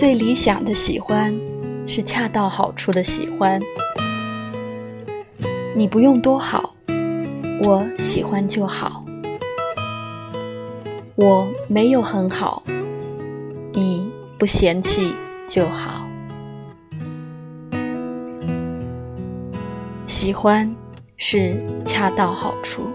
最理想的喜欢是恰到好处的喜欢。你不用多好我喜欢就好。我没有很好你不嫌弃就好。喜欢是恰到好处。